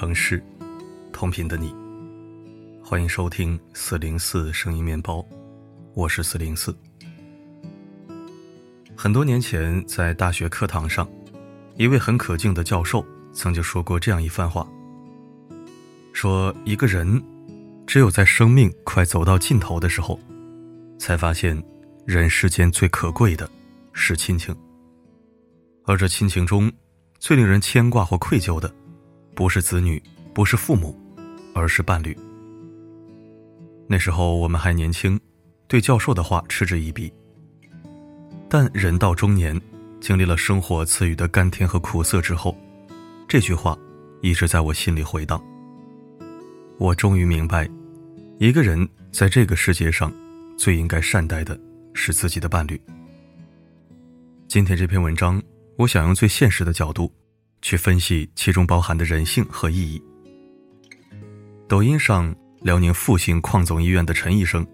城市，同频的你。欢迎收听四零四声音面包，我是四零四。很多年前，在大学课堂上，一位很可敬的教授曾经说过这样一番话：说一个人，只有在生命快走到尽头的时候，才发现人世间最可贵的是亲情，而这亲情中，最令人牵挂或愧疚的。不是子女，不是父母，而是伴侣。那时候我们还年轻，对教授的话嗤之以鼻。但人到中年，经历了生活赐予的甘甜和苦涩之后，这句话一直在我心里回荡。我终于明白，一个人在这个世界上，最应该善待的是自己的伴侣。今天这篇文章，我想用最现实的角度。去分析其中包含的人性和意义。抖音上，辽宁阜新矿总医院的陈医生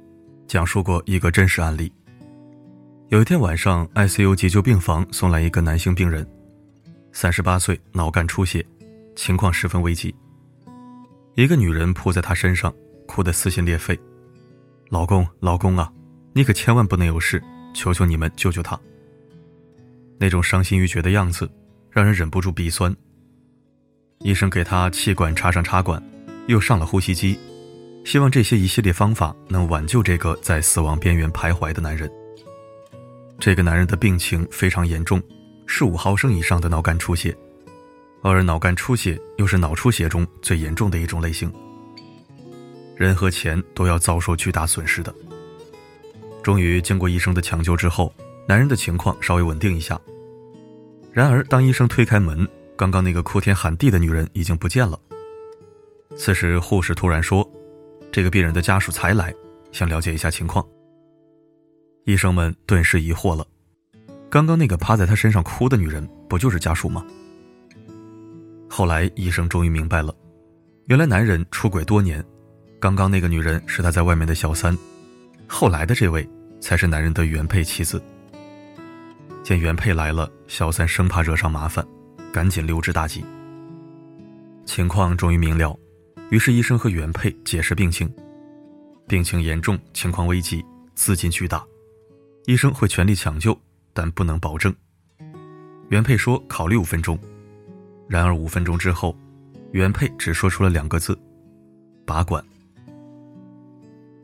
讲述过一个真实案例。有一天晚上，ICU 急救病房送来一个男性病人，三十八岁，脑干出血，情况十分危急。一个女人扑在他身上，哭得撕心裂肺：“老公，老公啊，你可千万不能有事，求求你们救救他！”那种伤心欲绝的样子。让人忍不住鼻酸。医生给他气管插上插管，又上了呼吸机，希望这些一系列方法能挽救这个在死亡边缘徘徊的男人。这个男人的病情非常严重，是五毫升以上的脑干出血，而脑干出血又是脑出血中最严重的一种类型。人和钱都要遭受巨大损失的。终于经过医生的抢救之后，男人的情况稍微稳定一下。然而，当医生推开门，刚刚那个哭天喊地的女人已经不见了。此时，护士突然说：“这个病人的家属才来，想了解一下情况。”医生们顿时疑惑了：刚刚那个趴在他身上哭的女人，不就是家属吗？后来，医生终于明白了，原来男人出轨多年，刚刚那个女人是他在外面的小三，后来的这位才是男人的原配妻子。见原配来了，小三生怕惹上麻烦，赶紧溜之大吉。情况终于明了，于是医生和原配解释病情：病情严重，情况危急，资金巨大，医生会全力抢救，但不能保证。原配说考虑五分钟，然而五分钟之后，原配只说出了两个字：拔管。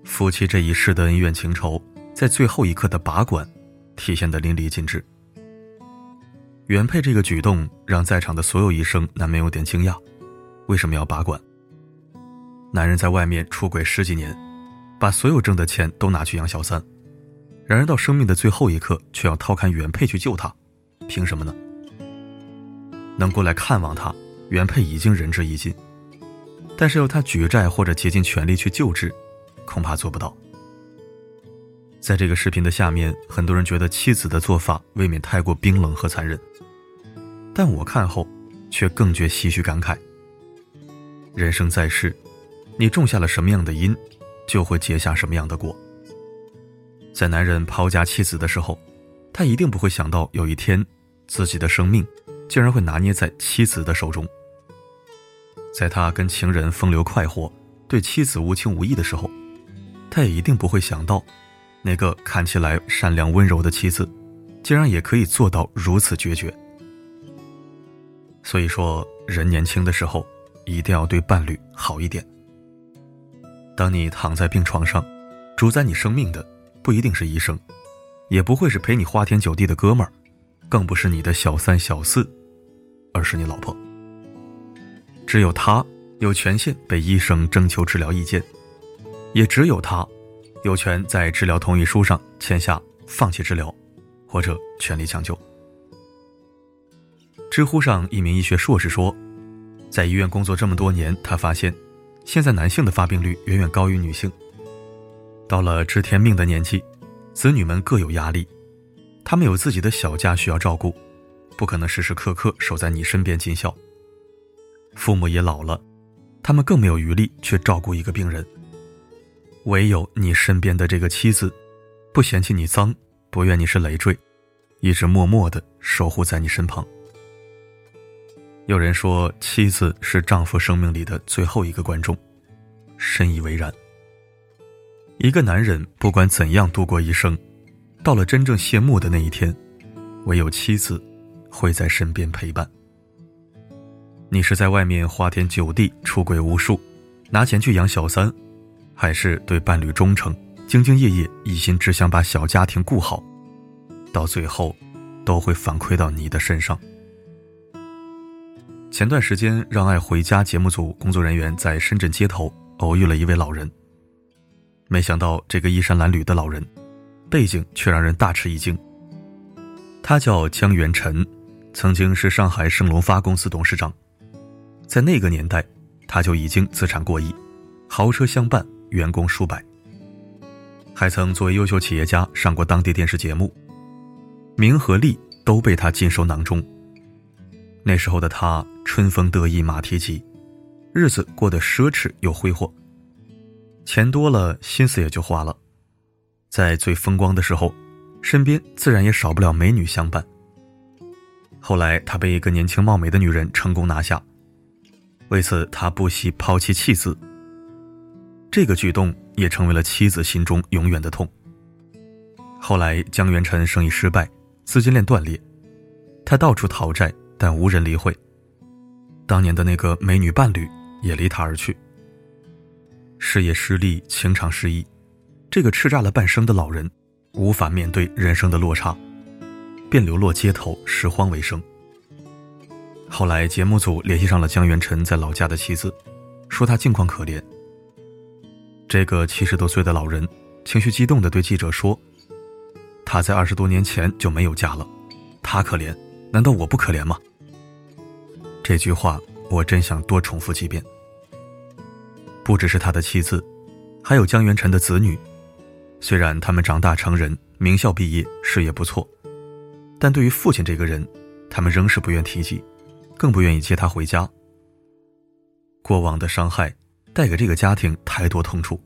夫妻这一世的恩怨情仇，在最后一刻的拔管，体现得淋漓尽致。原配这个举动让在场的所有医生难免有点惊讶：为什么要拔管？男人在外面出轨十几年，把所有挣的钱都拿去养小三，然而到生命的最后一刻却要掏看原配去救他，凭什么呢？能过来看望他，原配已经仁至义尽，但是要他举债或者竭尽全力去救治，恐怕做不到。在这个视频的下面，很多人觉得妻子的做法未免太过冰冷和残忍。但我看后，却更觉唏嘘感慨。人生在世，你种下了什么样的因，就会结下什么样的果。在男人抛家弃子的时候，他一定不会想到有一天，自己的生命竟然会拿捏在妻子的手中。在他跟情人风流快活，对妻子无情无义的时候，他也一定不会想到，那个看起来善良温柔的妻子，竟然也可以做到如此决绝。所以说，人年轻的时候一定要对伴侣好一点。当你躺在病床上，主宰你生命的不一定是医生，也不会是陪你花天酒地的哥们儿，更不是你的小三小四，而是你老婆。只有他有权限被医生征求治疗意见，也只有他有权在治疗同意书上签下放弃治疗，或者全力抢救。知乎上一名医学硕士说，在医院工作这么多年，他发现，现在男性的发病率远远高于女性。到了知天命的年纪，子女们各有压力，他们有自己的小家需要照顾，不可能时时刻刻守在你身边尽孝。父母也老了，他们更没有余力去照顾一个病人。唯有你身边的这个妻子，不嫌弃你脏，不怨你是累赘，一直默默的守护在你身旁。有人说，妻子是丈夫生命里的最后一个观众，深以为然。一个男人不管怎样度过一生，到了真正谢幕的那一天，唯有妻子会在身边陪伴。你是在外面花天酒地、出轨无数，拿钱去养小三，还是对伴侣忠诚、兢兢业业、一心只想把小家庭顾好，到最后都会反馈到你的身上。前段时间，《让爱回家》节目组工作人员在深圳街头偶遇了一位老人。没想到，这个衣衫褴褛的老人，背景却让人大吃一惊。他叫江元辰，曾经是上海盛隆发公司董事长。在那个年代，他就已经资产过亿，豪车相伴，员工数百。还曾作为优秀企业家上过当地电视节目，名和利都被他尽收囊中。那时候的他春风得意马蹄疾，日子过得奢侈又挥霍。钱多了，心思也就花了。在最风光的时候，身边自然也少不了美女相伴。后来他被一个年轻貌美的女人成功拿下，为此他不惜抛弃妻子。这个举动也成为了妻子心中永远的痛。后来江元辰生意失败，资金链断裂，他到处讨债。但无人理会。当年的那个美女伴侣也离他而去。事业失利，情场失意，这个叱咤了半生的老人，无法面对人生的落差，便流落街头，拾荒为生。后来节目组联系上了江元辰在老家的妻子，说他境况可怜。这个七十多岁的老人情绪激动地对记者说：“他在二十多年前就没有家了，他可怜，难道我不可怜吗？”这句话我真想多重复几遍。不只是他的妻子，还有江元辰的子女，虽然他们长大成人，名校毕业，事业不错，但对于父亲这个人，他们仍是不愿提及，更不愿意接他回家。过往的伤害带给这个家庭太多痛楚，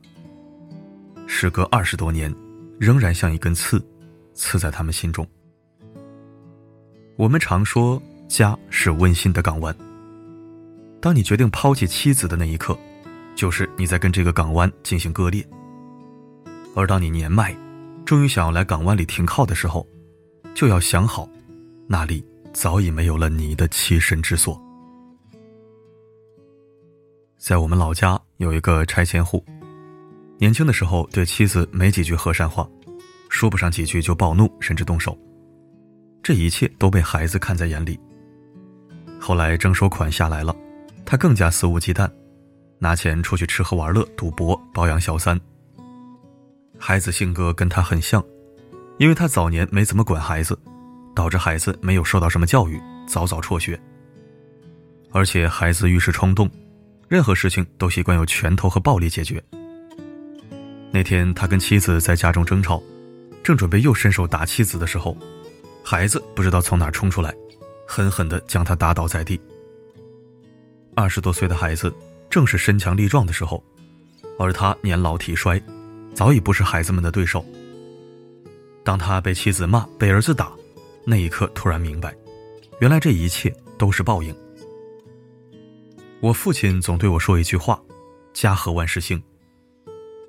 时隔二十多年，仍然像一根刺，刺在他们心中。我们常说。家是温馨的港湾。当你决定抛弃妻子的那一刻，就是你在跟这个港湾进行割裂。而当你年迈，终于想要来港湾里停靠的时候，就要想好，那里早已没有了你的栖身之所。在我们老家有一个拆迁户，年轻的时候对妻子没几句和善话，说不上几句就暴怒甚至动手，这一切都被孩子看在眼里。后来征收款下来了，他更加肆无忌惮，拿钱出去吃喝玩乐、赌博、包养小三。孩子性格跟他很像，因为他早年没怎么管孩子，导致孩子没有受到什么教育，早早辍学。而且孩子遇事冲动，任何事情都习惯用拳头和暴力解决。那天他跟妻子在家中争吵，正准备又伸手打妻子的时候，孩子不知道从哪冲出来。狠狠地将他打倒在地。二十多岁的孩子正是身强力壮的时候，而他年老体衰，早已不是孩子们的对手。当他被妻子骂、被儿子打，那一刻突然明白，原来这一切都是报应。我父亲总对我说一句话：“家和万事兴。”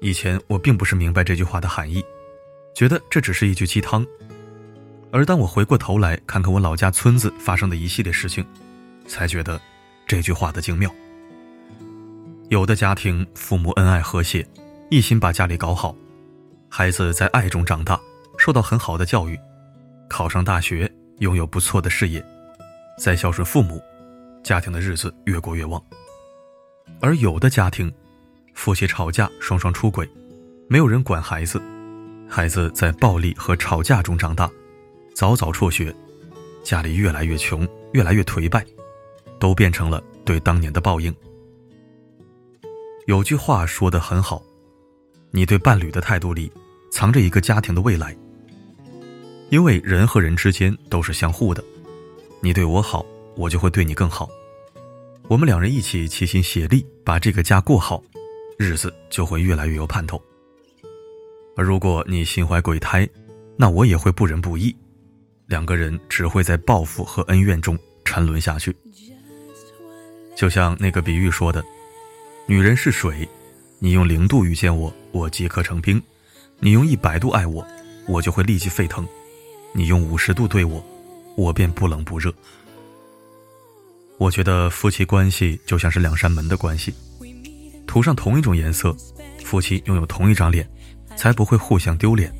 以前我并不是明白这句话的含义，觉得这只是一句鸡汤。而当我回过头来看看我老家村子发生的一系列事情，才觉得这句话的精妙。有的家庭父母恩爱和谐，一心把家里搞好，孩子在爱中长大，受到很好的教育，考上大学，拥有不错的事业，再孝顺父母，家庭的日子越过越旺。而有的家庭，夫妻吵架，双双出轨，没有人管孩子，孩子在暴力和吵架中长大。早早辍学，家里越来越穷，越来越颓败，都变成了对当年的报应。有句话说的很好，你对伴侣的态度里，藏着一个家庭的未来。因为人和人之间都是相互的，你对我好，我就会对你更好。我们两人一起齐心协力把这个家过好，日子就会越来越有盼头。而如果你心怀鬼胎，那我也会不仁不义。两个人只会在报复和恩怨中沉沦下去。就像那个比喻说的：“女人是水，你用零度遇见我，我即刻成冰；你用一百度爱我，我就会立即沸腾；你用五十度对我，我便不冷不热。”我觉得夫妻关系就像是两扇门的关系，涂上同一种颜色，夫妻拥有同一张脸，才不会互相丢脸。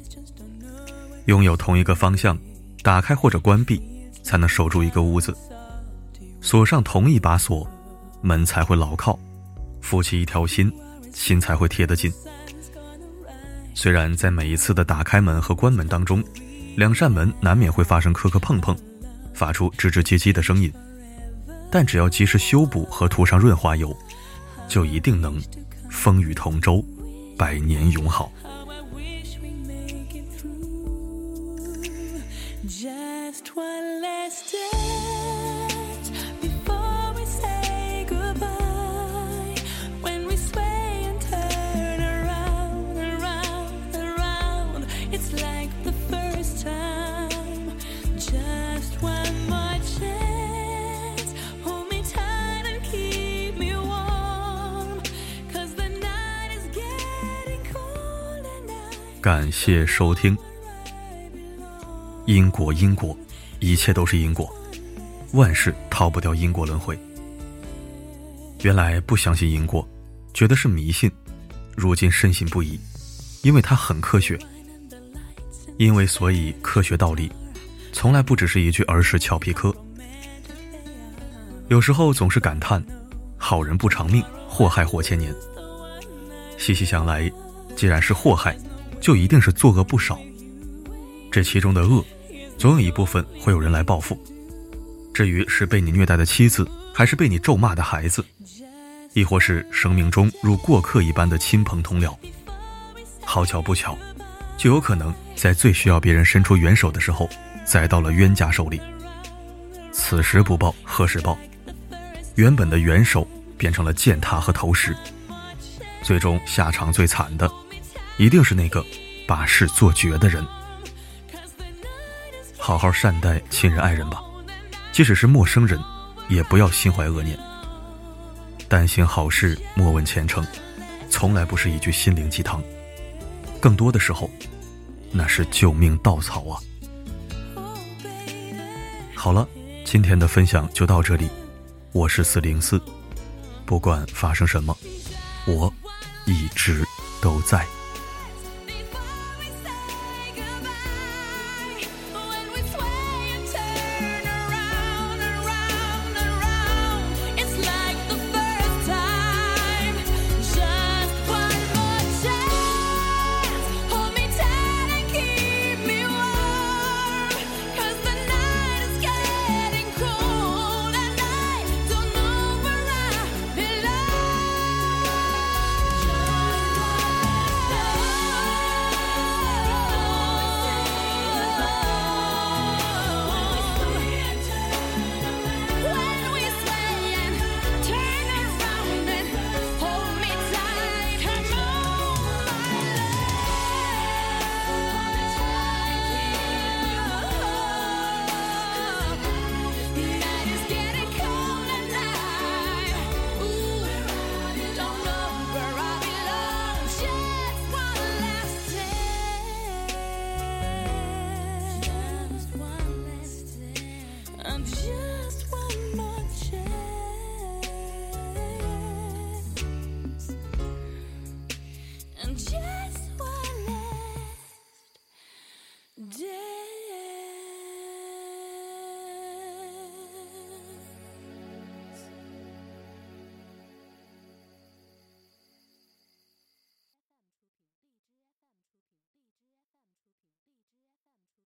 拥有同一个方向，打开或者关闭，才能守住一个屋子。锁上同一把锁，门才会牢靠。夫妻一条心，心才会贴得近。虽然在每一次的打开门和关门当中，两扇门难免会发生磕磕碰碰，发出吱吱唧唧的声音。但只要及时修补和涂上润滑油，就一定能风雨同舟，百年永好。感谢收听。因果，因果，一切都是因果，万事逃不掉因果轮回。原来不相信因果，觉得是迷信，如今深信不疑，因为它很科学。因为所以，科学道理，从来不只是一句儿时俏皮嗑。有时候总是感叹，好人不长命，祸害活千年。细细想来，既然是祸害。就一定是作恶不少，这其中的恶，总有一部分会有人来报复。至于是被你虐待的妻子，还是被你咒骂的孩子，亦或是生命中如过客一般的亲朋同僚，好巧不巧，就有可能在最需要别人伸出援手的时候，栽到了冤家手里。此时不报，何时报？原本的援手变成了践踏和投石，最终下场最惨的。一定是那个把事做绝的人。好好善待亲人爱人吧，即使是陌生人，也不要心怀恶念。但行好事，莫问前程，从来不是一句心灵鸡汤，更多的时候，那是救命稻草啊！好了，今天的分享就到这里，我是四零四，不管发生什么，我一直都在。I'm just